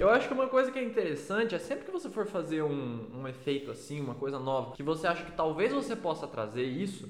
Eu acho que uma coisa que é interessante é sempre que você for fazer um, um efeito assim, uma coisa nova, que você acha que talvez você possa trazer isso.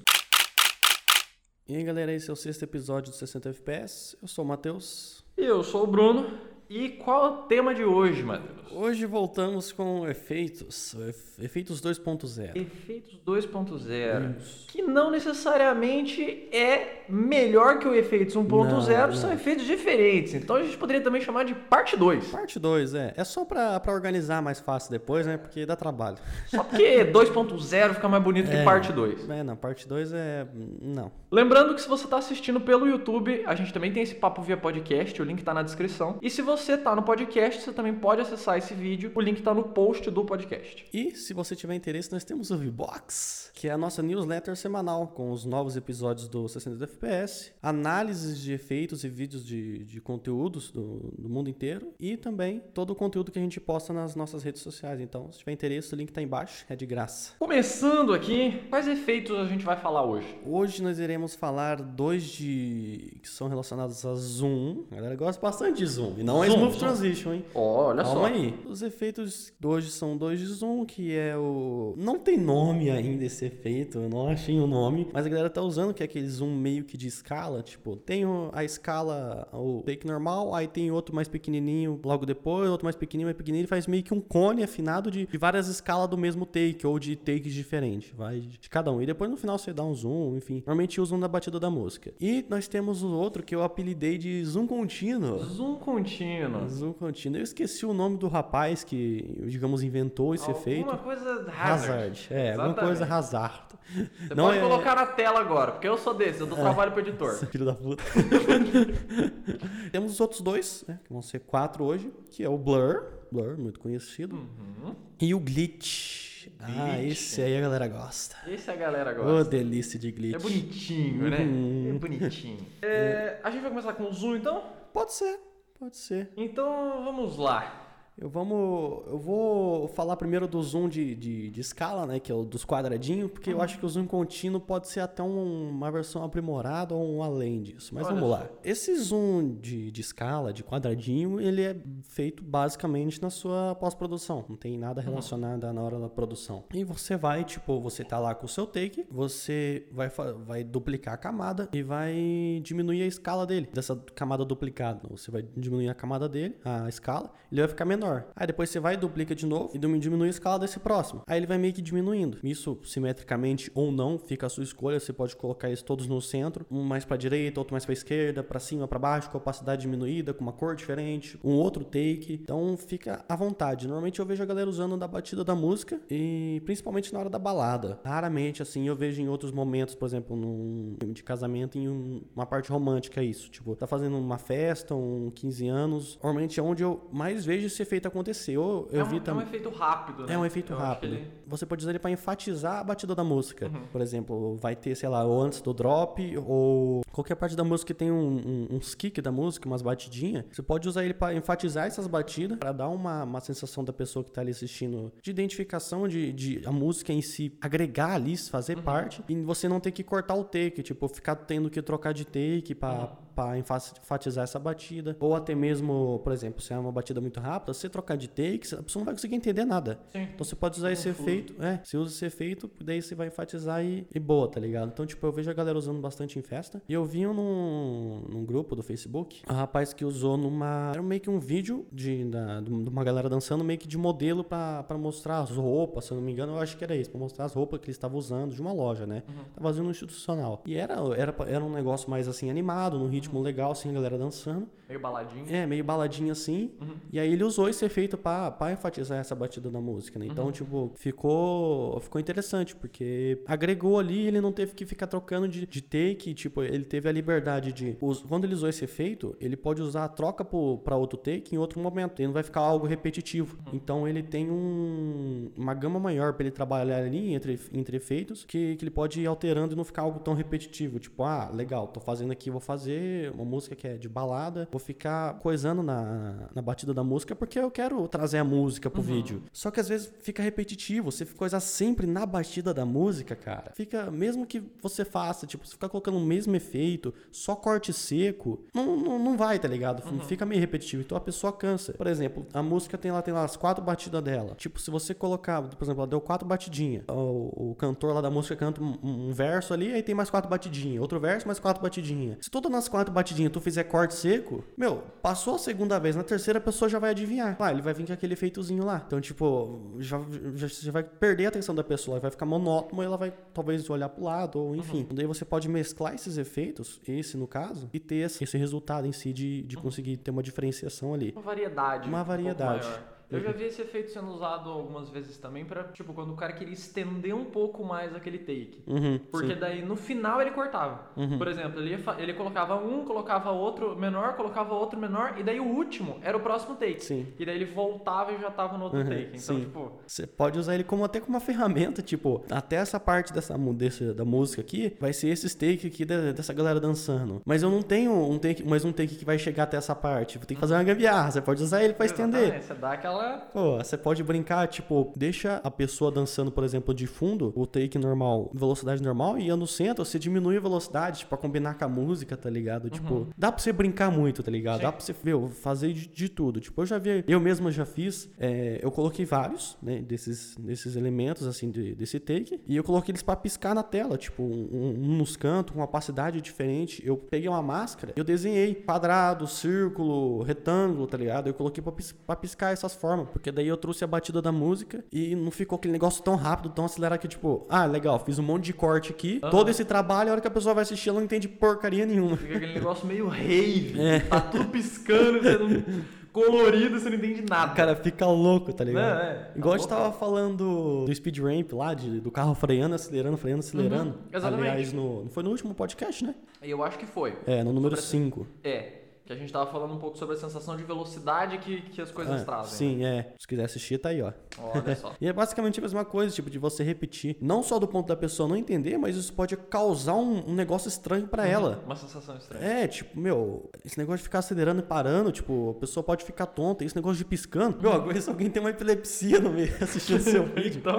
E aí galera, esse é o sexto episódio do 60 FPS. Eu sou o Matheus. E eu sou o Bruno. E qual é o tema de hoje, Matheus? Hoje voltamos com efeitos, efeitos 2.0. Efeitos 2.0, que não necessariamente é melhor que o efeitos 1.0, são efeitos diferentes. Então a gente poderia também chamar de parte 2. Parte 2, é. É só pra, pra organizar mais fácil depois, né? Porque dá trabalho. Só porque 2.0 fica mais bonito é, que parte 2. É, não, parte 2 é. Não. Lembrando que se você está assistindo pelo YouTube, a gente também tem esse papo via podcast, o link está na descrição. E se você está no podcast, você também pode acessar esse vídeo, o link está no post do podcast. E se você tiver interesse, nós temos o V-Box, que é a nossa newsletter semanal com os novos episódios do 60 FPS, análises de efeitos e vídeos de, de conteúdos do, do mundo inteiro e também todo o conteúdo que a gente posta nas nossas redes sociais. Então, se tiver interesse, o link está embaixo, é de graça. Começando aqui, quais efeitos a gente vai falar hoje? Hoje nós iremos iremos falar dois de que são relacionados a zoom. A galera gosta bastante de zoom. E não é smooth zoom. transition, hein? Oh, olha Calma só. aí. Os efeitos hoje são dois de zoom, que é o. Não tem nome ainda esse efeito, eu não achei o um nome. Mas a galera tá usando, que é aquele zoom meio que de escala. Tipo, tem a escala, o take normal, aí tem outro mais pequenininho logo depois, outro mais pequenininho, mais pequenininho. Ele faz meio que um cone afinado de, de várias escalas do mesmo take, ou de takes diferentes. Vai de cada um. E depois no final você dá um zoom, enfim. Normalmente usam da batida da música. E nós temos o outro que eu apelidei de Zoom Contínuo. Zoom Contínuo. Zoom Contínuo. Eu esqueci o nome do rapaz que, digamos, efeito esse alguma efeito. Alguma coisa hazard. hazard. É, Exatamente. alguma coisa hazard. Você Não pode é... colocar na tela agora, porque eu sou desse, eu dou é. trabalho pro editor. Filho da puta. temos os outros dois, né, que vão ser quatro hoje, que é o Blur, Blur, muito conhecido, uhum. e o Glitch. Ah, esse aí a galera gosta. Esse a galera gosta. Ô, oh, delícia de glitch. É bonitinho, né? Uhum. É bonitinho. É, a gente vai começar com o zoom, então? Pode ser, pode ser. Então, vamos lá. Eu, vamos, eu vou falar primeiro do zoom de, de, de escala, né? Que é o dos quadradinhos, porque uhum. eu acho que o zoom contínuo pode ser até um, uma versão aprimorada ou um além disso. Mas Olha vamos lá. Esse zoom de, de escala, de quadradinho, ele é feito basicamente na sua pós-produção. Não tem nada uhum. relacionado uhum. na hora da produção. E você vai, tipo, você tá lá com o seu take, você vai, vai duplicar a camada e vai diminuir a escala dele, dessa camada duplicada. Você vai diminuir a camada dele, a escala, ele vai ficar menor Aí depois você vai e duplica de novo e diminui a escala desse próximo. Aí ele vai meio que diminuindo. Isso simetricamente ou não, fica a sua escolha. Você pode colocar eles todos no centro, um mais para direita, outro mais para esquerda, para cima, para baixo, com opacidade diminuída, com uma cor diferente, um outro take. Então fica à vontade. Normalmente eu vejo a galera usando da batida da música e principalmente na hora da balada. Raramente assim eu vejo em outros momentos, por exemplo, num filme de casamento em um, uma parte romântica isso, tipo, tá fazendo uma festa, um 15 anos, normalmente é onde eu mais vejo esse efeito efeito aconteceu. Eu é um, vi tam... é um efeito rápido, né? É um efeito eu rápido. Ele... Você pode usar ele para enfatizar a batida da música. Uhum. Por exemplo, vai ter, sei lá, ou antes do drop, ou qualquer parte da música que tem um, um, uns kick da música, umas batidinhas. Você pode usar ele para enfatizar essas batidas, para dar uma, uma sensação da pessoa que tá ali assistindo de identificação de, de a música em si, agregar ali, fazer uhum. parte, e você não ter que cortar o take, tipo, ficar tendo que trocar de take para. Uhum para enfatizar essa batida. Ou até mesmo, por exemplo, se é uma batida muito rápida, você trocar de takes, a pessoa não vai conseguir entender nada. Sim. Então você pode usar esse efeito, é, você usa esse efeito, daí você vai enfatizar e, e, boa, tá ligado? Então, tipo, eu vejo a galera usando bastante em festa. E eu vi num, num grupo do Facebook, um rapaz que usou numa. Era meio que um vídeo de, da, de uma galera dançando, meio que de modelo para mostrar as roupas, se eu não me engano, eu acho que era isso, pra mostrar as roupas que ele estava usando de uma loja, né? Uhum. Tava fazendo um institucional. E era, era, era um negócio mais assim, animado, no ritmo ritmo legal, assim, a galera dançando. Meio baladinho. É, meio baladinho assim. Uhum. E aí ele usou esse efeito pra, pra enfatizar essa batida da música, né? Então, uhum. tipo, ficou, ficou interessante, porque agregou ali ele não teve que ficar trocando de, de take, tipo, ele teve a liberdade de. Us, quando ele usou esse efeito, ele pode usar a troca pro, pra outro take em outro momento. Ele não vai ficar algo repetitivo. Uhum. Então ele tem um, uma gama maior para ele trabalhar ali entre, entre efeitos que, que ele pode ir alterando e não ficar algo tão repetitivo. Tipo, ah, legal, tô fazendo aqui, vou fazer uma música que é de balada, vou vou ficar coisando na, na batida da música porque eu quero trazer a música pro vídeo. Só que às vezes fica repetitivo, você coisar sempre na batida da música, cara. Fica, mesmo que você faça, tipo, você ficar colocando o mesmo efeito, só corte seco, não, não, não vai, tá ligado? Fica meio repetitivo, então a pessoa cansa. Por exemplo, a música tem lá, tem lá as quatro batidas dela. Tipo, se você colocar, por exemplo, ela deu quatro batidinhas. O, o cantor lá da música canta um, um verso ali, aí tem mais quatro batidinhas. Outro verso, mais quatro batidinhas. Se todas nas quatro batidinhas tu fizer corte seco, meu, passou a segunda vez, na terceira a pessoa já vai adivinhar. Ah, ele vai vir com aquele efeitozinho lá. Então, tipo, já, já, já vai perder a atenção da pessoa, vai ficar monótono e ela vai talvez olhar pro lado, ou enfim. Daí você pode mesclar esses efeitos, esse no caso, e ter esse, resultado em si de, de conseguir ter uma diferenciação ali. Uma variedade. Uma um variedade. maior. Eu já vi esse efeito sendo usado algumas vezes também pra, tipo, quando o cara queria estender um pouco mais aquele take. Uhum, Porque sim. daí no final ele cortava. Por exemplo, ele, ele colocava um, colocava outro menor, colocava outro menor, e daí o último era o próximo take. Sim. E daí ele voltava e já tava no outro Uhum, take. Então, sim. tipo, Você pode usar ele como até como uma ferramenta, tipo, até essa parte dessa desse, da música aqui vai ser esses take aqui de- dessa galera dançando. Mas eu não tenho um take, mais um take que vai chegar até essa parte. Vou ter que fazer uma gambiarra. Você pode usar ele pra estender. Você dá aquela. Pô, você pode brincar, tipo, deixa a pessoa dançando, por exemplo, de fundo, o take normal, velocidade normal, e no centro você diminui a velocidade, tipo, pra combinar com a música, tá ligado? Tipo, dá pra você brincar muito, tá ligado? Sim. Dá pra você, meu, fazer de, de tudo. Tipo, eu já vi, eu mesmo já fiz, é, eu coloquei vários, né, desses, desses elementos, assim, de- desse take, e eu coloquei eles pra piscar na tela, tipo, um, um nos cantos, com uma opacidade diferente. Eu peguei uma máscara, eu desenhei quadrado, círculo, retângulo, tá ligado? Eu coloquei pra, pis- pra piscar essas formas, porque daí eu trouxe a batida da música e não ficou aquele negócio tão rápido, tão acelerado que, tipo, ah, legal, fiz um monte de corte aqui, todo esse trabalho, a hora que a pessoa vai assistir, ela não entende porcaria nenhuma. Fica aquele negócio meio rave. É. Tá tudo piscando, você não... colorido, você não entende nada. Cara fica louco, tá ligado? É, é. Igual a gente tava falando do speed ramp lá, de, do carro freando, acelerando, freando, acelerando. Uhum, exatamente. Aliás, no, não foi no último podcast, né? Eu acho que foi. É, no número Sobre 5. É. Que a gente tava falando um pouco sobre a sensação de velocidade que, que as coisas trazem. sim, é. Se quiser assistir, tá aí, ó. né? Olha só. E é basicamente a mesma coisa, tipo, de você repetir. Não só do ponto da pessoa não entender, mas isso pode causar um, um negócio estranho pra ela. Uma sensação estranha. É, tipo, meu, esse negócio de ficar acelerando e parando, tipo, a pessoa pode ficar tonta, esse negócio de piscando. Meu, agora se alguém tem uma epilepsia no meio assistindo seu vídeo. Então,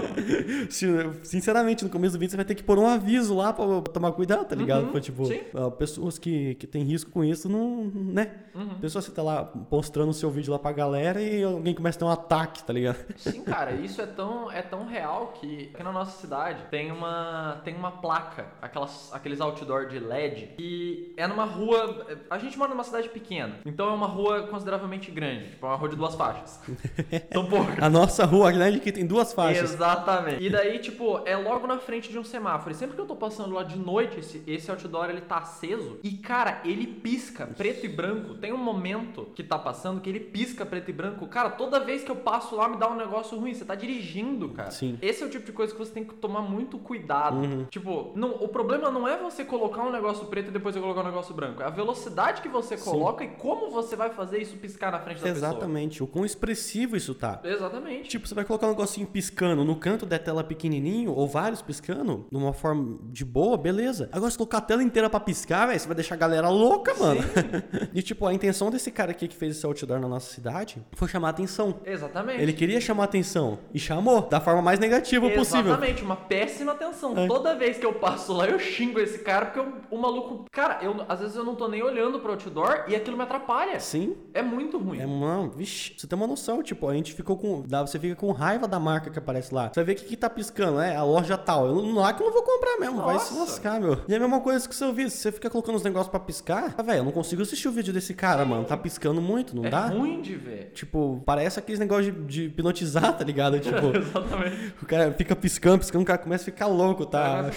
Sinceramente, no começo do vídeo você vai ter que pôr um aviso lá pra tomar cuidado, tá ligado? Uhum, Pra, tipo, sim. ah, pessoas que, que têm risco com isso, não. né? Uhum. Pessoa você tá lá mostrando o seu vídeo lá pra galera e alguém começa a ter um ataque, tá ligado? sim, cara, isso é tão, é tão real que aqui na nossa cidade tem uma, tem uma placa, aquelas, aqueles outdoor de LED, que é numa rua. A gente mora numa cidade pequena, então é uma rua consideravelmente grande, tipo, é uma rua de duas faixas. São poucas. A nossa rua grande aqui tem duas faixas. Exatamente. E daí, tipo, é logo na frente de um semáforo. E sempre que eu tô passando lá de noite, esse, esse outdoor ele tá aceso. E, cara, ele pisca preto e branco. Tem um momento que tá passando que ele pisca preto e branco. Cara, toda vez que eu passo lá me dá um negócio ruim. Você tá dirigindo, cara. Sim. Esse é o tipo de coisa que você tem que tomar muito cuidado. Uhum. Tipo, não, o problema não é você colocar um negócio preto e depois você colocar um negócio branco. É a velocidade que você coloca e como você vai fazer isso piscar na frente da Exatamente. O quão expressivo isso tá. pessoa. Exatamente. Tipo, você vai colocar um negocinho piscando no canto da tela pequenininho, ou vários piscando, de uma forma de boa, beleza. Agora, se colocar a tela inteira pra piscar, velho, você vai deixar a galera louca, mano. e, tipo, a intenção desse cara aqui que fez esse outdoor na nossa cidade foi chamar atenção. Exatamente. Ele queria chamar atenção e chamou da forma mais negativa possível. Exatamente, uma péssima atenção. É. Toda vez que eu passo lá, eu xingo esse cara, porque o, o maluco. Cara, eu, às vezes eu não tô nem olhando pro outdoor e aquilo me atrapalha. Sim. É muito ruim. É, mano, vixe, você tem uma noção, tipo, a gente ficou com. dá- Você fica com raiva da marca que aparece lá. Você vai ver o que, que tá piscando, é a loja tal. Eu não- lá que eu não vou comprar mesmo, vai se Nossa. lascar, meu. E é a mesma coisa que o seu vídeo. Você fica colocando os negócios pra piscar, ah, velho, eu não consigo assistir o vídeo desse cara, mano. Tá piscando muito, não é dá? ruim de ver. Tipo, parece aqueles negócios de, de hipnotizar, tá ligado? Tipo, Exatamente. o cara fica piscando, piscando, o cara começa a ficar louco, tá?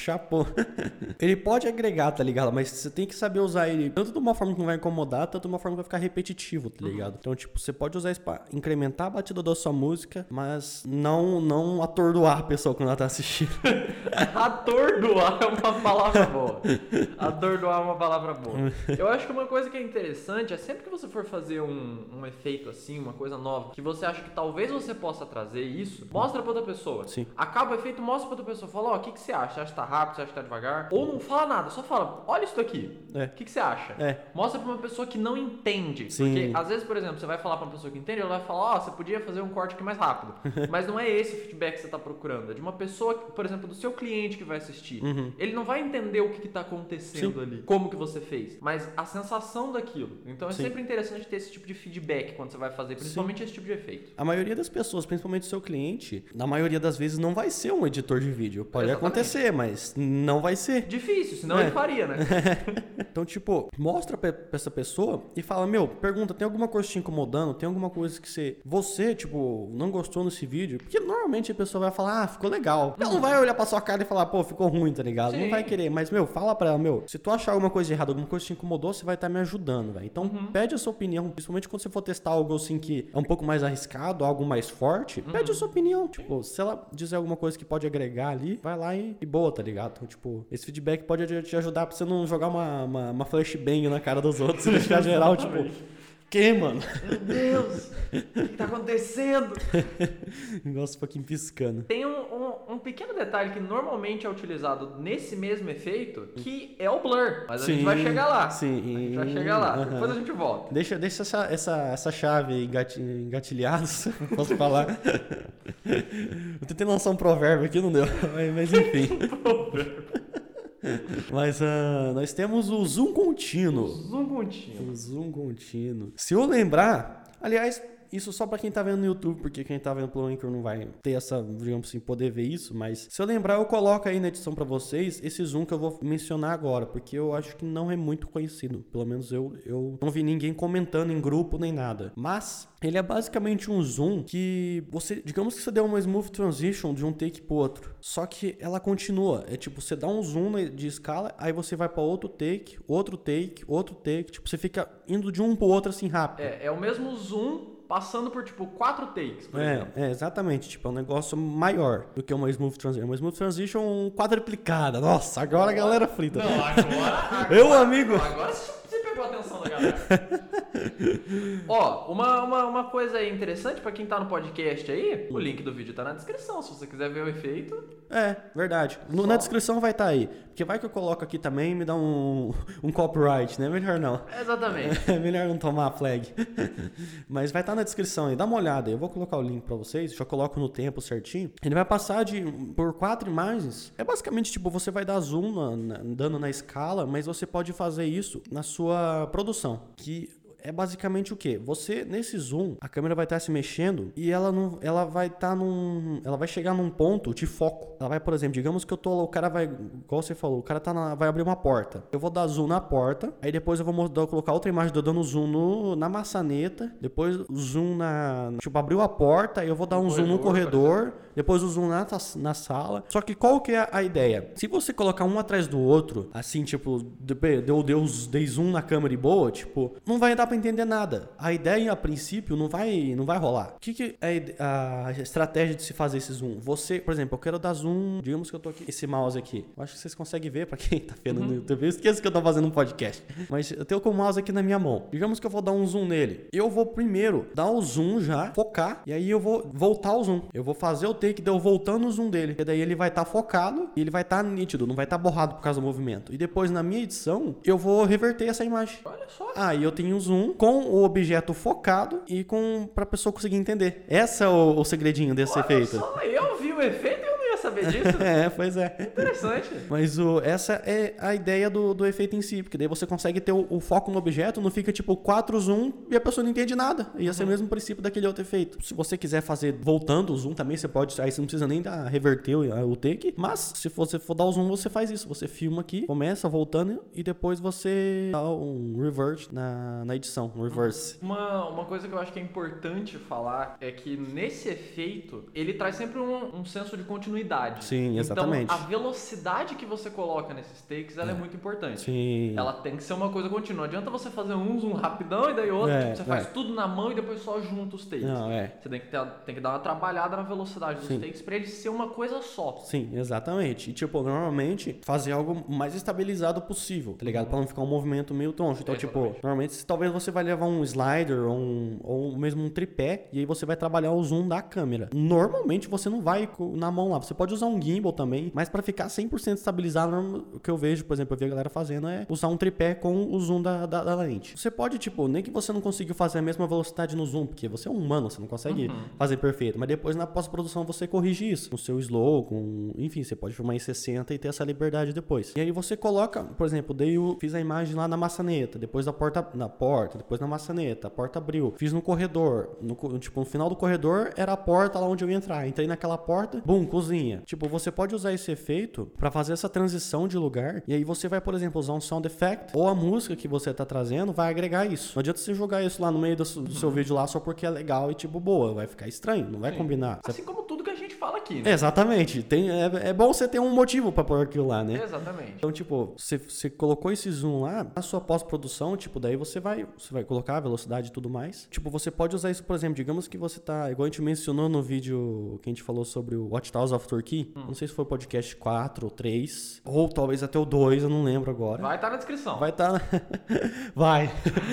Chapou. ele pode agregar, tá ligado? Mas você tem que saber usar ele tanto de uma forma que não vai incomodar, tanto de uma forma que vai ficar repetitivo, tá ligado? Então, tipo, você pode usar isso pra incrementar a batida da sua música, mas não, não atordoar a pessoa quando ela tá assistindo. Atordoar é uma palavra boa. Atordoar é uma palavra boa. Eu acho que uma coisa que é interessante é sempre que você for fazer um, um efeito assim, uma coisa nova, que você acha que talvez você possa trazer isso, mostra pra outra pessoa. Sim. Acaba o efeito, mostra pra outra pessoa. Fala, ó, o que, que você acha? Acha que tá rápido, você acha que tá devagar. Ou não fala nada, só fala, olha isso daqui. É. O que, que você acha? É. Mostra pra uma pessoa que não entende. Sim. Porque, às vezes, por exemplo, você vai falar pra uma pessoa que entende, ela vai falar, ó, você podia fazer um corte aqui mais rápido. Mas não é esse o feedback que você tá procurando. É de uma pessoa, por exemplo, do seu cliente que vai assistir. Ele não vai entender o que, que tá acontecendo Sim. ali, como que você fez. Mas a sensação daquilo. Então é Sim. sempre interessante ter esse tipo de feedback quando você vai fazer, principalmente esse tipo de efeito. A maioria das pessoas, principalmente o seu cliente, na maioria das vezes não vai ser um editor de vídeo. Pode Exatamente. acontecer, mas não vai ser. Difícil, senão É. ele faria, né? Então, tipo, mostra pra, essa pessoa e fala, meu, pergunta, tem alguma coisa te incomodando? Tem alguma coisa que você, você, tipo, não gostou nesse vídeo? Porque normalmente a pessoa vai falar, ah, ficou legal. Ela não vai olhar pra sua cara e falar, pô, ficou ruim, tá ligado? Não Sim. vai querer. Mas, meu, fala pra ela, meu, se tu achar alguma coisa de errado, alguma coisa te incomodou, você vai estar me ajudando, velho. Então, pede a sua opinião, principalmente quando você for testar algo assim que é um pouco mais arriscado, algo mais forte, pede a sua opinião. Tipo, se ela dizer alguma coisa que pode agregar ali, vai lá e, e boa, tá ligado? Então, tipo, esse feedback pode te ajudar pra você não jogar uma, uma, uma flashbang na cara dos outros e deixar geral, tipo, que, mano? Meu Deus, o que, tá acontecendo? Negócio fucking piscando. Tem um, um- um pequeno detalhe que normalmente é utilizado nesse mesmo efeito, que é o blur. Mas a gente Sim, vai chegar lá. sim. A gente vai chegar lá. Depois a gente volta. Deixa, deixa essa, essa, essa chave engati- engatilhada, posso falar. Eu tentei lançar um provérbio aqui, não deu. Mas, mas enfim. Mas ah, nós temos o zoom contínuo. Zoom contínuo. O zoom contínuo. Se eu lembrar, aliás, isso só pra quem tá vendo no YouTube, porque quem tá vendo pelo Anchor não vai ter essa, digamos assim, poder ver isso, mas se eu lembrar, eu coloco aí na edição pra vocês esse zoom que eu vou mencionar agora, porque eu acho que não é muito conhecido. Pelo menos eu, eu não vi ninguém comentando em grupo nem nada. Mas ele é basicamente um zoom que você, digamos que você deu uma smooth transition de um take pro outro, só que ela continua. É tipo, você dá um zoom de escala, aí você vai pra outro take, outro take, outro take, tipo, você fica indo de um pro outro assim rápido. É, é o mesmo zoom passando por tipo quatro takes, por É, exemplo. é, exatamente. Tipo, é um negócio maior do que uma smooth transition. Uma smooth transition quadruplicada. Nossa, agora a galera frita. Não, agora. Eu, agora- amigo. Agora você pegou a atenção da galera. Ó, uma, uma, uma coisa interessante pra quem tá no podcast aí, o link do vídeo tá na descrição. Se você quiser ver o efeito, É, verdade. No- na descrição vai estar aí. Porque vai que eu coloco aqui também e me dá um, um copyright, né? Melhor não. exatamente. É melhor não tomar a flag. Mas vai estar na descrição aí, dá uma olhada. Eu vou colocar o link pra vocês, já coloco no tempo certinho. Ele vai passar de por quatro imagens. É basicamente tipo, você vai dar zoom na, na- dando na escala, mas você pode fazer isso na sua produção. Que é basicamente o que? Você nesse zoom, a câmera vai estar se mexendo e ela não, ela vai estar num, ela vai chegar num ponto de foco. Ela vai, por exemplo, digamos que eu tô, o cara vai, igual você falou, o cara tá na- vai abrir uma porta. Eu vou dar zoom na porta, aí depois eu vou mostrar, colocar outra imagem do dando zoom no, na maçaneta, depois zoom na, tipo abriu a porta, aí eu vou dar um zoom no corredor, corredor, depois o zoom na, na sala. Só que qual que é a ideia? Se você colocar um atrás do outro, assim, tipo, de- deu, deu, dei zoom na câmera e boa, tipo, não vai dar pra entender nada. A ideia, a princípio, não vai, não vai rolar. O que, que é a estratégia de se fazer esse zoom? Você, por exemplo, eu quero dar zoom, digamos que eu tô aqui, esse mouse aqui. Eu acho que vocês conseguem ver pra quem tá vendo no YouTube. Eu esqueço que eu tô fazendo um podcast. Mas eu tenho com o mouse aqui na minha mão. Digamos que eu vou dar um zoom nele. Eu vou primeiro dar o zoom já, focar, e aí eu vou voltar o zoom. Eu vou fazer o take, deu voltando o zoom dele. E daí ele vai estar focado e ele vai estar nítido, não vai estar borrado por causa do movimento. E depois, na minha edição, eu vou reverter essa imagem. Olha só. Aí eu tenho um zoom com o objeto focado e com pra pessoa conseguir entender. Esse é o, o segredinho desse Olha efeito. só, eu vi o efeito saber disso. É, pois é. Interessante. Mas o, essa é a ideia do, do efeito em si, porque daí você consegue ter o, o foco no objeto, não fica tipo quatro zoom e a pessoa não entende nada. Ia ser o mesmo princípio daquele outro efeito. Se você quiser fazer voltando o zoom também, você pode. Aí você não precisa nem dar, reverter o, o take. Mas se você for dar o zoom, você faz isso. Você filma aqui, começa voltando e depois você dá um revert na, na edição, um reverse. Uma, uma coisa que eu acho que é importante falar é que nesse efeito ele traz sempre um, um senso de continuidade. Sim, exatamente. Então a velocidade que você coloca nesses takes ela é, muito importante. Sim. Ela tem que ser uma coisa contínua. Não adianta você fazer um zoom rapidão e daí outro. É, tipo, você faz é. tudo na mão e depois só junta os takes. Não, é. Você tem que, ter, tem que dar uma trabalhada na velocidade dos Sim. takes pra ele ser uma coisa só. Sim, exatamente. E, tipo, normalmente fazer algo mais estabilizado possível, tá ligado? Pra não ficar um movimento meio tonto. Então, tipo, normalmente talvez você vai levar um slider ou, um, ou mesmo um tripé e aí você vai trabalhar o zoom da câmera. Normalmente você não vai na mão lá, você pode usar um gimbal também, mas para ficar 100% estabilizado, o que eu vejo, por exemplo, eu vi a galera fazendo é usar um tripé com o zoom da, da, da lente. Você pode, tipo, nem que você não conseguiu fazer a mesma velocidade no zoom, porque você é um humano, você não consegue uhum. fazer perfeito, mas depois na pós-produção você corrige isso, com seu slow, com, enfim, você pode filmar em 60 e ter essa liberdade depois. E aí você coloca, por exemplo, dei o, fiz a imagem lá na maçaneta, depois da porta, na porta, depois na maçaneta, a porta abriu, fiz no corredor, no, tipo, no final do corredor era a porta lá onde eu ia entrar, entrei naquela porta, bum, cozinha. Tipo, você pode usar esse efeito para fazer essa transição de lugar, e aí você vai, por exemplo, usar um sound effect ou a música que você tá trazendo vai agregar isso. Não adianta você jogar isso lá no meio do, do seu vídeo lá só porque é legal e tipo, boa, vai ficar estranho, não vai Sim. combinar. Assim você... como tudo que a gente fala aqui, né? Exatamente. Tem, é, é bom você ter um motivo para pôr aquilo lá, né? Exatamente. Então, tipo, você, você colocou esse zoom lá, na sua pós-produção, tipo, daí você vai, você vai colocar a velocidade e tudo mais. Tipo, você pode usar isso, por exemplo, digamos que você tá, igual a gente mencionou no vídeo que a gente falou sobre o Watch Towers of Turkey, hum. não sei se foi o podcast 4 ou 3, ou talvez até o 2, eu não lembro agora. Vai estar tá na descrição. Vai estar tá... Vai.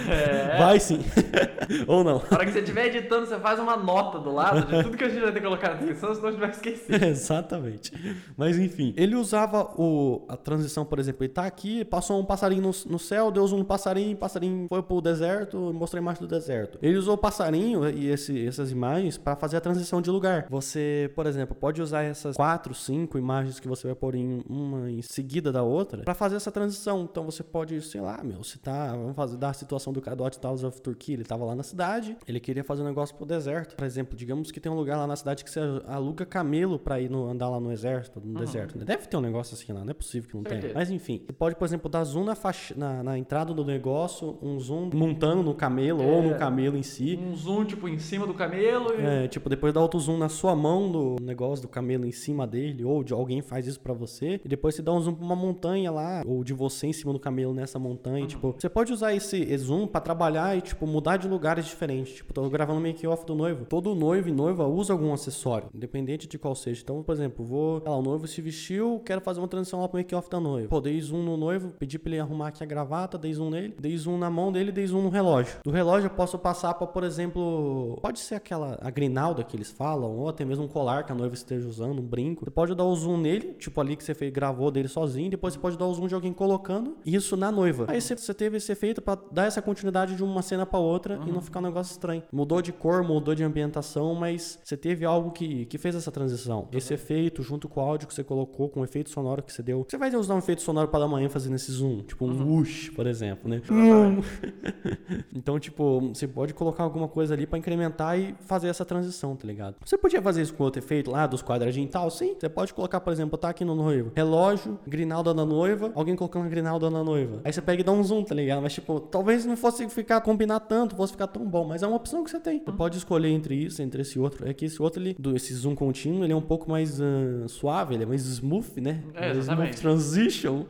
É. Vai sim. ou não. Na hora que você estiver editando, você faz uma nota do lado de tudo que a gente vai ter que colocar na descrição, senão a gente vai esquecer. Exatamente. Mas enfim, ele usava o, a transição, por exemplo, ele tá aqui, passou um passarinho no, no céu, deu no passarinho, passarinho foi pro deserto, mostrou a imagem do deserto. Ele usou o passarinho e esse, essas imagens para fazer a transição de lugar. Você, por exemplo, pode usar essas quatro, cinco imagens que você vai pôr em uma em seguida da outra para fazer essa transição. Então você pode, sei lá, meu, se tá, vamos fazer da situação do Hot Towers of Turkey, ele tava lá na cidade, ele queria fazer um negócio pro deserto. Por exemplo, digamos que tem um lugar lá na cidade que você aluga camelo para ir no, andar lá no exército, no uhum. deserto. Né? Deve ter um negócio assim lá, não é possível que não tenha. Mas enfim, você pode, por exemplo, dar zoom na, faixa, na, na entrada do negócio, um zoom montando no camelo é, ou no camelo em si. Um zoom, tipo, em cima do camelo. E... É, tipo, depois dá outro zoom na sua mão do negócio do camelo em cima dele, ou de alguém faz isso para você. E depois você dá um zoom pra uma montanha lá, ou de você em cima do camelo nessa montanha. Uhum. Tipo, você pode usar esse zoom para trabalhar e, tipo, mudar de lugares diferentes. Tipo, tô gravando make-off do noivo. Todo noivo e noiva usa algum acessório, independente de qual seja. Então, por exemplo, vou, lá, o noivo se vestiu, quero fazer uma transição lá pro make-off da noiva. Pô, dei zoom no noivo, pedi pra ele arrumar aqui a gravata, dei zoom nele, dei zoom na mão dele, dei zoom no relógio. Do relógio eu posso passar pra, por exemplo, pode ser aquela, a grinalda que eles falam, ou até mesmo um colar que a noiva esteja usando, um brinco. Você pode dar o zoom nele, tipo ali que você fez, gravou dele sozinho, depois você pode dar o zoom de alguém colocando isso na noiva. Aí você, você teve esse efeito para dar essa continuidade de uma cena para outra uhum. e não ficar um negócio estranho. Mudou de cor, mudou de ambientação, mas você teve algo que, que fez essa transição. Uhum. Esse efeito, junto com o áudio que você colocou, com o efeito sonoro que você deu. Você vai usar um efeito sonoro para dar uma ênfase nesse zoom, tipo um uhum. whoosh, por exemplo, né? então, tipo, você pode colocar alguma coisa ali para incrementar e fazer essa transição, tá ligado? Você podia fazer isso com outro efeito lá, dos quadradinhos e tal, sim. Você pode colocar, por exemplo, tá aqui no noivo, relógio, grinalda da noiva, alguém colocando a grinalda na noiva. Aí você pega e dá um zoom, tá ligado? Mas, tipo, talvez não fosse ficar combinar tanto, fosse ficar tão bom, mas é uma opção que você tem. Você pode escolher entre isso, entre esse outro. É que esse outro, ele, do, esse zoom contínuo, ele é um pouco mais uh, suave, ele é mais smooth, né? É, smooth transition.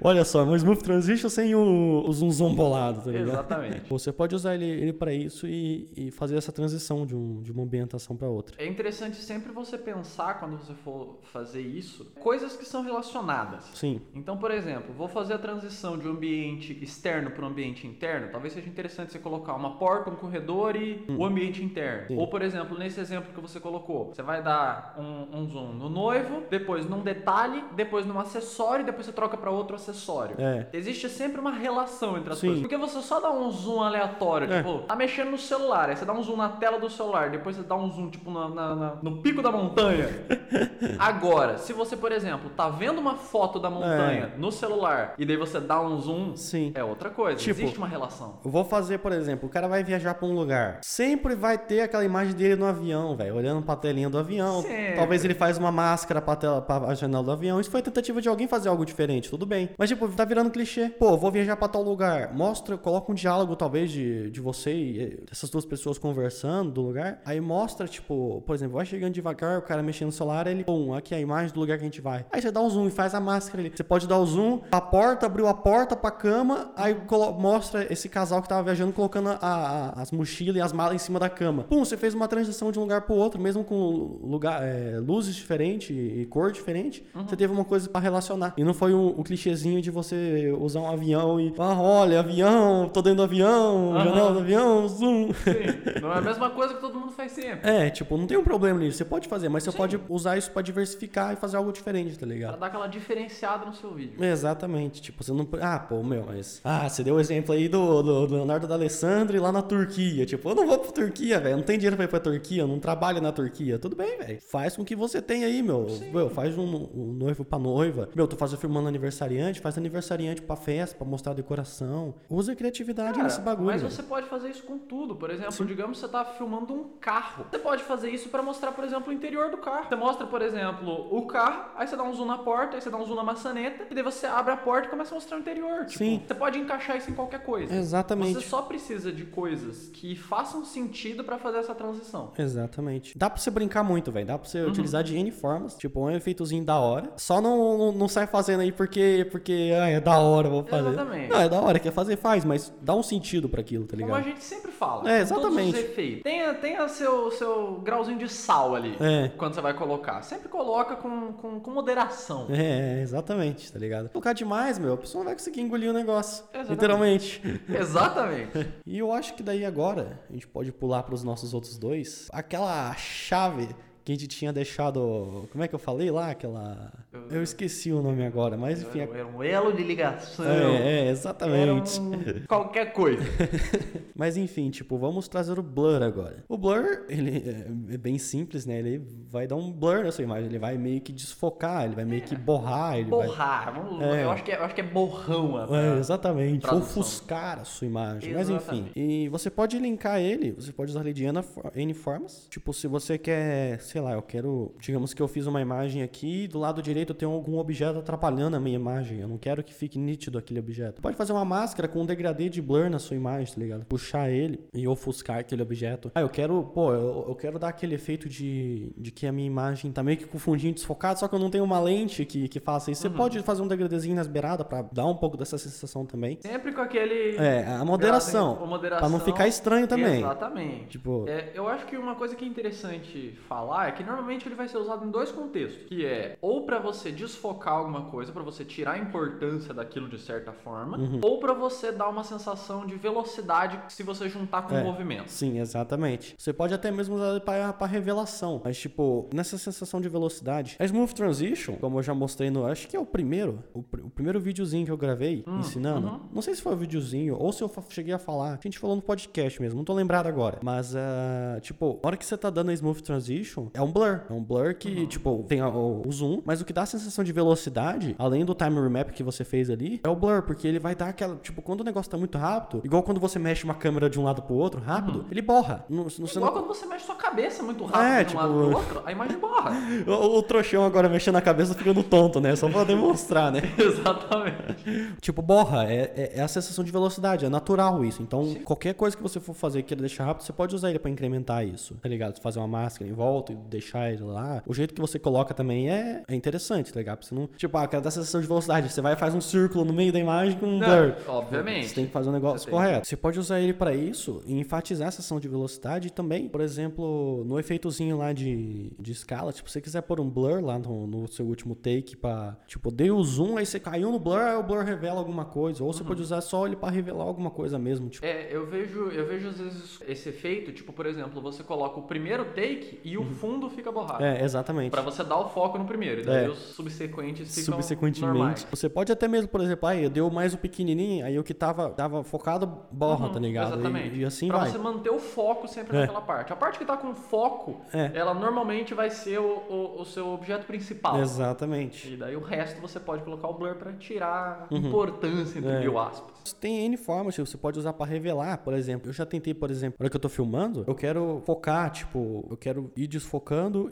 Olha só, é uma smooth transition sem o, o zoom zombolado, tá ligado? Exatamente. Você pode usar ele, ele para isso e, e, fazer essa transição de, um, de uma ambientação para outra. É interessante sempre você pensar, quando você for fazer isso, coisas que são relacionadas. Sim. Então, por exemplo, vou fazer a transição de um ambiente externo para um ambiente interno. Talvez seja interessante você colocar uma porta, um corredor e hum. o ambiente interno. Sim. Ou, por exemplo, nesse exemplo que você colocou, você vai dar um, um zoom no noivo, depois num detalhe, depois num acessório, depois você troca para outro acessório. É. Existe sempre uma relação entre as Sim. coisas. Porque você só dá um zoom aleatório, é. tipo, tá mexendo no celular, aí você dá um zoom na tela do celular, depois você dá um zoom, tipo, na, na, na, no pico da montanha. Agora, se você, por exemplo, tá vendo uma foto da montanha é. no celular e daí você dá um zoom, Sim. é outra coisa. Tipo, Existe uma relação. Eu vou fazer, por exemplo, o cara vai viajar para um lugar. Sempre vai ter aquela imagem dele no avião, velho, olhando pra telinha do avião. Sempre. Talvez ele faz uma máscara pra, tela, pra janela do avião. Isso foi a tentativa de alguém fazer algo diferente, tudo bem. Mas, tipo, tá virando clichê. Pô, vou viajar pra tal lugar. Mostra, coloca um diálogo, talvez, de, de você e essas duas pessoas conversando do lugar. Aí mostra, tipo, por exemplo, vai chegando devagar, o cara mexendo no celular, ele, pum, aqui é a imagem do lugar que a gente vai. Aí você dá um zoom e faz a máscara ali. Você pode dar o zoom, a porta, abriu a porta pra cama, aí mostra esse casal que tava viajando colocando a, a, as mochilas e as malas em cima da cama. Pum, você fez uma transição de um lugar pro outro, mesmo com o lugar é, luzes diferentes e cor diferente, você teve uma coisa pra relacionar. E não foi o, o clichêzinho de você usar um avião e, ah, olha, avião, tô dentro do avião, Aham. janela do avião, zoom. Sim, não é a mesma coisa que todo mundo faz sempre. É, tipo, não tem um problema nisso. Você pode fazer, mas você Sim. pode usar isso pra diversificar e fazer algo diferente, tá Pra ligado? dar aquela diferenciada no seu vídeo. Exatamente, tipo, você não. Ah, pô, meu, mas. Ah, você deu o exemplo aí do, do, do Leonardo da Alessandro lá na Turquia. Tipo, eu não vou pra Turquia, velho. Não tem dinheiro pra ir pra Turquia, eu não trabalho na Turquia. Tudo bem, velho. Faz com que você tem aí, meu. Meu, faz um, um noivo pra noiva. Meu, tu faz filmando aniversariante, faz aniversariante pra festa, pra mostrar a decoração. Usa a criatividade Cara, nesse bagulho. mas você pode fazer isso com tudo. Por exemplo, digamos que você tá filmando um carro. Você pode fazer isso pra mostrar, por exemplo, o interior do carro. Você mostra, por exemplo, o carro, aí você dá um zoom na porta, aí você dá um zoom na maçaneta, e daí você abre a porta e começa a mostrar o interior. Tipo, Sim. Você pode encaixar isso em qualquer coisa. Exatamente. Você só precisa de coisas que façam sentido pra fazer essa transição. Exatamente. Dá pra você brincar muito, velho. Dá pra Uhum. você utilizar de N formas. Tipo, um efeitozinho da hora. Só não, não, não sai fazendo aí porque, porque ah, é da hora, vou fazer. Exatamente. Não, é da hora, quer fazer, faz, mas dá um sentido pra aquilo, tá Como a ligado? gente sempre fala. É, Todos exatamente. os efeitos. Tenha, tenha seu, seu grauzinho de sal ali. É. Quando você vai colocar. Sempre coloca com, com, com moderação. É, exatamente, tá ligado? Colocar demais, meu, a pessoa não vai conseguir engolir o negócio. Exatamente. Literalmente. Exatamente. E eu acho que daí agora a gente pode pular pros nossos outros dois. Aquela chave que a gente tinha deixado. Como é que eu falei lá? Aquela. Eu esqueci o nome agora, mas enfim. Era um elo de ligação. É, é, exatamente. um... qualquer coisa. Mas enfim, tipo, vamos trazer o blur agora. O blur, ele é- é bem simples, né? Ele vai dar um blur na sua imagem, ele vai meio que desfocar, ele vai meio que borrar, ele vai. Borrar. Vamos, É. eu, acho que é, eu acho que é borrão. a- É, exatamente, tradução. ofuscar a sua imagem. Mas enfim, Exatamente. e você pode linkar ele, você pode usar ele de N formas. Tipo, se você quer, sei lá, eu quero. Digamos que eu fiz uma imagem aqui, do lado direito eu tenho algum objeto atrapalhando a minha imagem. Eu não quero que fique nítido aquele objeto. Pode fazer uma máscara com um degradê de blur na sua imagem, tá ligado? Puxar ele e ofuscar aquele objeto. Ah, eu quero, pô, eu, eu quero dar aquele efeito de, de que a minha imagem tá meio que com o fundinho desfocado, só que eu não tenho uma lente que, que faça isso. Você pode fazer um degradêzinho nas beiradas pra dar um pouco dessa sensação também. Sempre com aquele. É, a moderação. a moderação. Pra não ficar estranho também. Exatamente. Tipo, É, eu acho que uma coisa que é interessante falar é que normalmente ele vai ser usado em dois contextos, que é ou pra você desfocar alguma coisa, pra você tirar a importância daquilo de certa forma, Uhum. ou pra você dar uma sensação de velocidade se você juntar com É. o movimento. sim, exatamente. Você pode até mesmo usar ele pra, pra revelação. Mas, tipo, nessa sensação de velocidade. A Smooth Transition, como eu já mostrei no. Acho que é o primeiro. O, pr- o primeiro videozinho que eu gravei ensinando. uhum. Não sei se foi o videozinho ou se eu cheguei a falar. A gente falou no podcast mesmo, não tô lembrado agora. Mas, ah, tipo, a hora que você tá dando a Smooth Transition, é um blur. É um blur que, tipo, tem o, o zoom, mas o que dá a sensação de velocidade, além do time remap que você fez ali, é o blur, porque ele vai dar aquela. Tipo, quando o negócio tá muito rápido, igual quando você mexe uma câmera de um lado pro outro rápido, ele borra. Não- você Igual não- quando você mexe sua cabeça muito rápido É, de um tipo- lado pro outro, a imagem borra. O, o trouxão agora mexendo a cabeça ficando tonto, né? Só pra demonstrar, né? Exatamente. Tipo, borra, é, é, é a sensação de velocidade, é natural isso. Então, qualquer coisa que você for fazer e queira deixar rápido, você pode usar ele pra incrementar isso, tá ligado? Fazer uma máscara em volta e deixar ele lá. O jeito que você coloca também é, é interessante, tá ligado? Você não, tipo, ah, quero dar sensação de velocidade. Você vai e faz um círculo no meio da imagem com um blur. obviamente. Você tem que fazer um negócio correto. Você pode usar ele pra isso e enfatizar a sensação de velocidade também, por exemplo, no efeitozinho lá de, de escala, tipo, se você quiser pôr um blur lá no, no seu último take pra, tipo, dei o zoom, aí você caiu no blur, aí o blur revela alguma coisa. Ou você Uhum. pode usar só ele pra revelar alguma coisa mesmo, tipo. É, eu vejo, eu vejo às vezes esse efeito, tipo, por exemplo, você coloca o primeiro take e o fundo fica borrado. É, exatamente. Pra você dar o foco no primeiro, e daí É. os subsequentes ficam Subsequentemente. normais. Você pode até mesmo, por exemplo, aí deu mais o pequenininho, aí o que tava, tava focado borra, Uhum, tá ligado? E- Exatamente. E, assim pra vai. você manter o foco sempre É. naquela parte. A parte que tá com foco, É. ela normalmente vai ser o, o, o seu objeto principal. Exatamente. E daí o resto você pode colocar o blur pra tirar Uhum. importância, entre É. mil aspas. Tem N formas que você pode usar pra revelar, por exemplo. Eu já tentei, por exemplo, na hora que eu tô filmando, eu quero focar, tipo, eu quero ir desfocando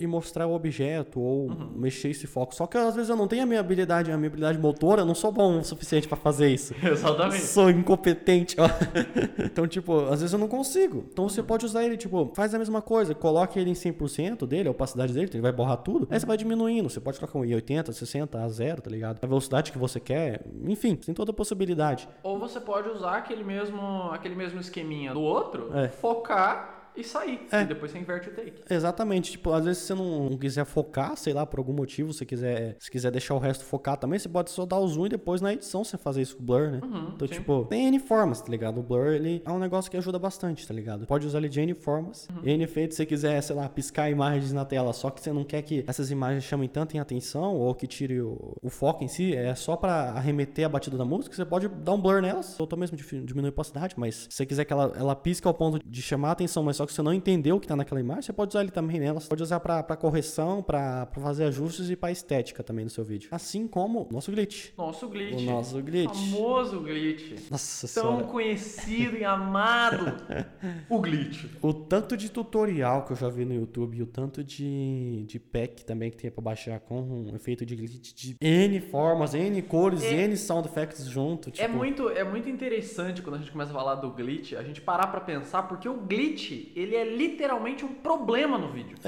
e mostrar o objeto ou Uhum. mexer esse foco. Só que às vezes eu não tenho a minha habilidade, a minha habilidade motora, eu não sou bom o suficiente pra fazer isso. Exatamente. Sou incompetente, ó. então, tipo, às vezes eu não consigo. Então você pode usar ele, tipo, faz a mesma coisa, coloque ele em 100% dele, a opacidade dele, ele vai borrar tudo. Aí você vai diminuindo. Você pode colocar um em 80, 60, a zero, tá ligado? A velocidade que você quer. Enfim, tem toda a possibilidade. Ou você pode usar aquele mesmo, aquele mesmo esqueminha do outro, É. focar e sair. É. E depois você inverte o take. Exatamente, tipo, às vezes você não quiser focar, sei lá, por algum motivo, você quiser, se quiser deixar o resto focar também, você pode só dar o zoom e depois na edição você fazer isso com o blur, né? Uhum, então, sim. tipo, tem N formas, tá ligado? O blur, ele é um negócio que ajuda bastante, tá ligado? Pode usar ele de N formas. Uhum. N efeitos, se você quiser, sei lá, piscar imagens na tela, só que você não quer que essas imagens chamem tanto em atenção ou que tire o, o foco em si, é só pra arremeter a batida da música, você pode dar um blur nelas, ou mesmo dif- diminuir a opacidade, mas se você quiser que ela, ela pisque ao ponto de chamar a atenção, mas só que você não entendeu o que tá naquela imagem, você pode usar ele também nelas. Pode usar pra, pra correção, pra, pra fazer ajustes e pra estética também no seu vídeo. Assim como o nosso glitch. Nosso glitch. O nosso glitch. Famoso glitch. Nossa Tão senhora. conhecido e amado. o glitch. O tanto de tutorial que eu já vi no YouTube e o tanto de, de pack também que tem pra baixar com um efeito de glitch de N formas, N cores, É- N sound effects junto. Tipo, É muito, é muito interessante quando a gente começa a falar do glitch, a gente parar pra pensar, porque o glitch, ele é literalmente um problema no vídeo.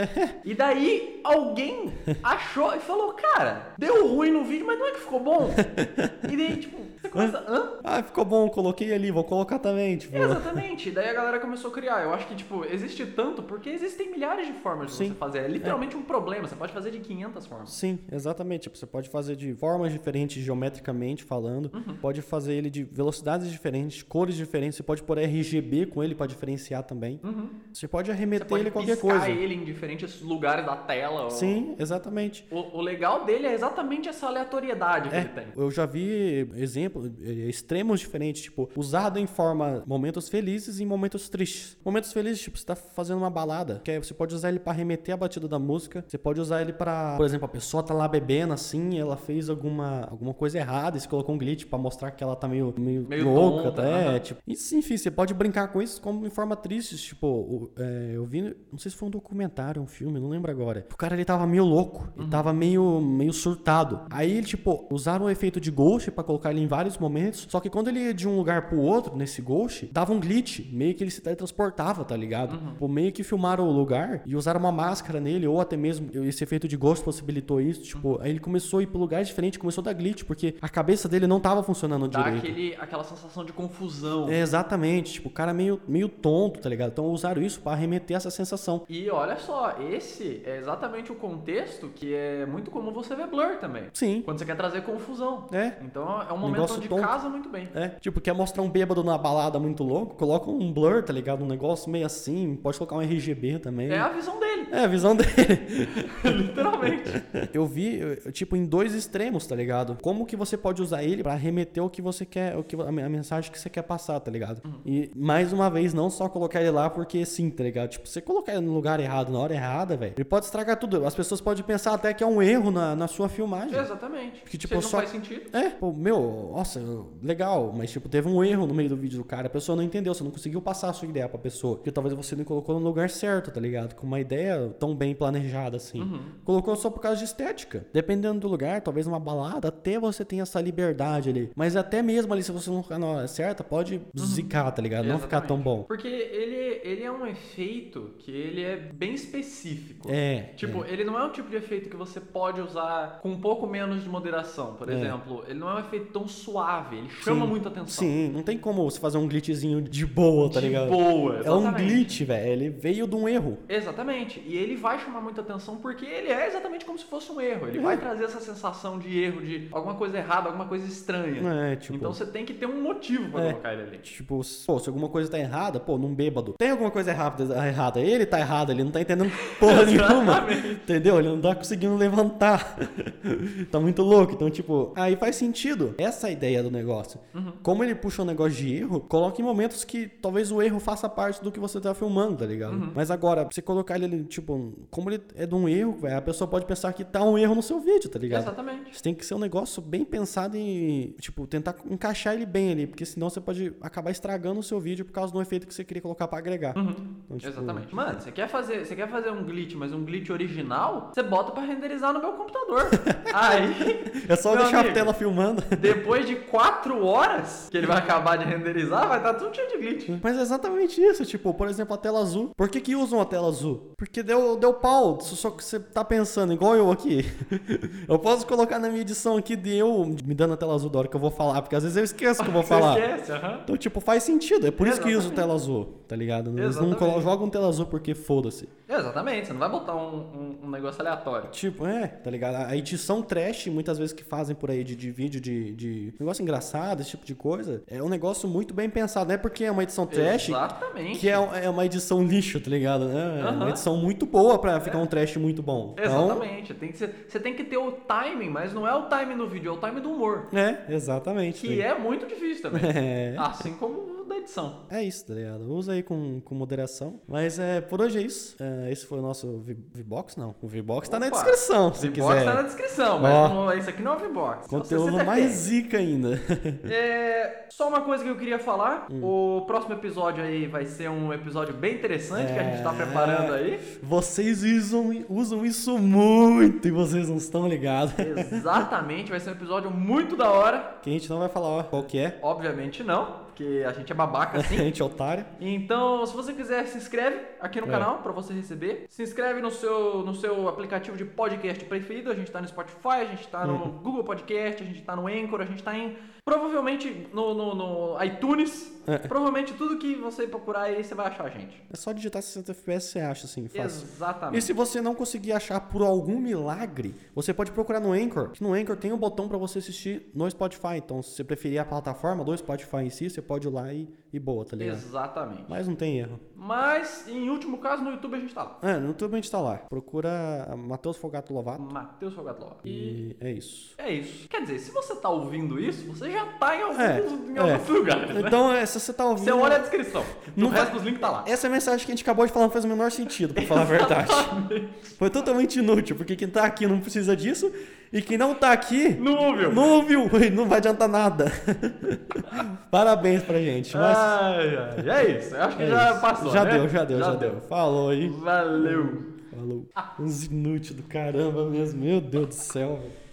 E daí, alguém achou e falou, cara, deu ruim no vídeo, mas não é que ficou bom? E daí, tipo, você começa, hã? Ah, ficou bom, coloquei ali, vou colocar também. Tipo, Exatamente, daí a galera começou a criar. Eu acho que, tipo, existe tanto porque existem milhares de formas de Sim. você fazer. É literalmente um problema, você pode fazer de 500 formas. Sim, exatamente. Tipo, você pode fazer de formas diferentes, geometricamente falando. Uhum. Pode fazer ele de velocidades diferentes, cores diferentes. Você pode pôr RGB com ele pra diferenciar também. Você pode Uhum. Você arremeter pode ele qualquer coisa. ele em diferentes lugares da tela. ou- Sim, exatamente. O, o legal dele é exatamente essa aleatoriedade que É, ele tem. eu já vi exemplos, eh, extremos diferentes, tipo, usado em forma momentos felizes e momentos tristes. Momentos felizes, tipo, você tá fazendo uma balada, que você pode usar ele pra remeter a batida da música, você pode usar ele pra, por exemplo, a pessoa tá lá bebendo assim, ela fez alguma, alguma coisa errada e você colocou um glitch pra mostrar que ela tá meio, meio, Meio louca, tonta, tá? É, aham. tipo, enfim, você pode brincar com isso como em forma triste, tipo, o- é, eu vi, não sei se foi um documentário, um filme, não lembro agora. O cara, ele tava meio louco, ele tava meio, meio surtado. Aí, tipo, usaram o efeito de ghost pra colocar ele em vários momentos, só que quando ele ia de um lugar pro outro, nesse ghost, dava um glitch, meio que ele se teletransportava, tá ligado? Tipo, meio que filmaram o lugar e usaram uma máscara nele, ou até mesmo esse efeito de ghost possibilitou isso, tipo, aí ele começou a ir pra lugares diferentes, começou a dar glitch, porque a cabeça dele não tava funcionando Dá direito. aquele, aquela sensação de confusão. É, exatamente, tipo, o cara meio, meio tonto, tá ligado? Então usaram isso pra arremeter essa sensação. E olha só, esse é exatamente o contexto que é muito comum você ver blur também. Sim. Quando você quer trazer confusão. É. Então é um momento Negócio onde tonto. casa muito bem. É, tipo, quer mostrar um bêbado numa balada muito louco, coloca um blur, tá ligado? Um negócio meio assim, pode colocar um RGB também. É a visão dele, É, a visão dele. literalmente. Eu vi, tipo, em dois extremos, tá ligado? Como que você pode usar ele pra remeter o que você quer, o que, a men- a mensagem que você quer passar, tá ligado? E, mais uma vez, não só colocar ele lá porque sim, tá ligado? Tipo, você colocar ele no lugar errado, na hora errada, velho, ele pode estragar tudo. As pessoas podem pensar até que é um erro na, na sua filmagem. Exatamente. Que, tipo, Se não só- faz sentido. É, pô, meu, nossa, legal, mas tipo, teve um erro no meio do vídeo do cara, a pessoa não entendeu, você não conseguiu passar a sua ideia pra pessoa, porque talvez você não colocou no lugar certo, tá ligado? Com uma ideia tão bem planejada assim. Uhum. Colocou só por causa de estética. Dependendo do lugar, talvez uma balada, até você tem essa liberdade ali. Mas até mesmo ali, se você não ficar na hora certa, pode zicar, tá ligado? Não ficar tão Uhum. Exatamente. bom. Porque ele, ele é um efeito que ele é bem específico. É. Tipo, ele não é um tipo de efeito que você pode usar com um pouco menos de moderação. Por É. exemplo, ele não é um efeito tão suave, ele chama Sim. muita atenção. Sim, não tem como você fazer um glitchzinho de boa, tá De ligado? boa, É um exatamente. glitch, velho. Ele veio de um erro. Exatamente. E ele vai chamar muita atenção porque ele é exatamente como se fosse um erro. Ele vai trazer essa sensação de erro, de alguma coisa errada, alguma coisa estranha. É, tipo. Então você tem que ter um motivo pra É. colocar ele ali. Tipo, pô, se alguma coisa tá errada, pô, num bêbado. Tem alguma coisa errada, errada. Ele tá errado, ele não tá entendendo porra nenhuma. Entendeu? Ele não tá conseguindo levantar. tá muito louco. Então, tipo, aí faz sentido. Essa é ideia do negócio. Uhum. Como ele puxa um negócio de erro, coloca em momentos que talvez o erro faça parte do que você tá filmando, tá ligado? Uhum. Mas agora, você colocar ele, tipo, como ele é de um erro, a pessoa pode pensar que tá um erro no seu vídeo, tá ligado? Exatamente. Você tem que ser um negócio bem pensado em, tipo, tentar encaixar ele bem ali, porque senão você pode acabar estragando o seu vídeo por causa do efeito que você queria colocar pra agregar. Então, tipo, Exatamente. Mano, você quer fazer, você quer fazer um glitch, mas um glitch original, você bota pra renderizar no meu computador. Aí, É só deixar amigo. a tela filmando. depois de quatro horas que ele vai acabar de renderizar, vai estar tudo cheio de glitch. Mas é exatamente isso, tipo, por exemplo, a tela azul. Por que que usam a tela azul? Porque deu, deu pau, só que você tá pensando, igual eu aqui. eu posso colocar na minha edição aqui de eu me dando a tela azul da hora que eu vou falar, porque às vezes eu esqueço que eu vou Você falar. esquece, aham. Então, tipo, faz sentido. É por isso que eu uso Exatamente. tela azul, tá ligado? Eles não Exatamente. colo- jogam tela azul porque foda-se. Exatamente, você não vai botar um, um- um negócio aleatório. Tipo, é, tá ligado? A edição trash, muitas vezes que fazem por aí de, de vídeo de, de negócio engraçado, esse tipo de coisa, é um negócio muito bem pensado. Não é porque é uma edição trash Exatamente. que é, é uma edição lixo, tá ligado? É uma Aham. edição muito boa pra ficar um trash muito bom. Então, Exatamente. Tem que ser, você tem que ter o timing, mas não é o timing no vídeo, é o timing do humor. é, exatamente. Que é muito difícil também. É. Assim como o. É isso, tá ligado? Usa aí com, com moderação. Mas é, por hoje é isso. É, esse foi o nosso V-Box, não. O V-Box tá na descrição, se V-Box quiser. tá na descrição, mas não- isso aqui não é o V-Box. Você Conteúdo mais zica ainda. É, só uma coisa que eu queria falar. Hum. O próximo episódio aí vai ser um episódio bem interessante que a gente tá É. preparando aí. Vocês usam, usam isso muito e vocês não estão ligados. Exatamente, vai ser um episódio muito da hora. Que a gente não vai falar ó, qual que é. Obviamente não, porque a gente é babaca A assim. gente é otário. Então, se você quiser, se inscreve aqui no É. canal pra você receber. Se inscreve no seu, no seu aplicativo de podcast preferido. A gente tá no Spotify, a gente tá no Uhum. Google Podcast, a gente tá no Anchor, a gente tá em. Provavelmente no, no, no iTunes. É. Provavelmente tudo que você procurar aí, você vai achar a gente. É só digitar 60 FPS você acha assim, fácil. E Exatamente. se você não conseguir achar por algum milagre, você pode procurar no Anchor. No Anchor tem um botão pra você assistir no Spotify. Então, se você preferir a plataforma do Spotify em si, você pode ir lá e, e boa, tá ligado? Exatamente. Mas não tem erro. Mas, em último caso, no YouTube a gente tá lá. É, no YouTube a gente tá lá. Procura Matheus Fogato Lovato. Matheus Fogatló. E E é isso. é isso. Quer dizer, se você tá ouvindo isso, você já tá em alguns, É, em é. alguns lugares, né? Então, é, se você tá ouvindo. Você olha a descrição. Não o vai- resto dos links tá lá. Essa mensagem que a gente acabou de falar não fez o menor sentido, pra falar a verdade. Foi totalmente inútil, porque quem tá aqui não precisa disso, e quem não tá aqui Não ouviu? não ouviu, não vai adiantar nada. Parabéns pra gente. Mas Ai, ai, é isso. Eu acho que é já isso. passou. Já né? deu, já deu, já, deu. Falou aí. Valeu. Falou. Uns inúteis do caramba mesmo. Meu Deus do céu, velho.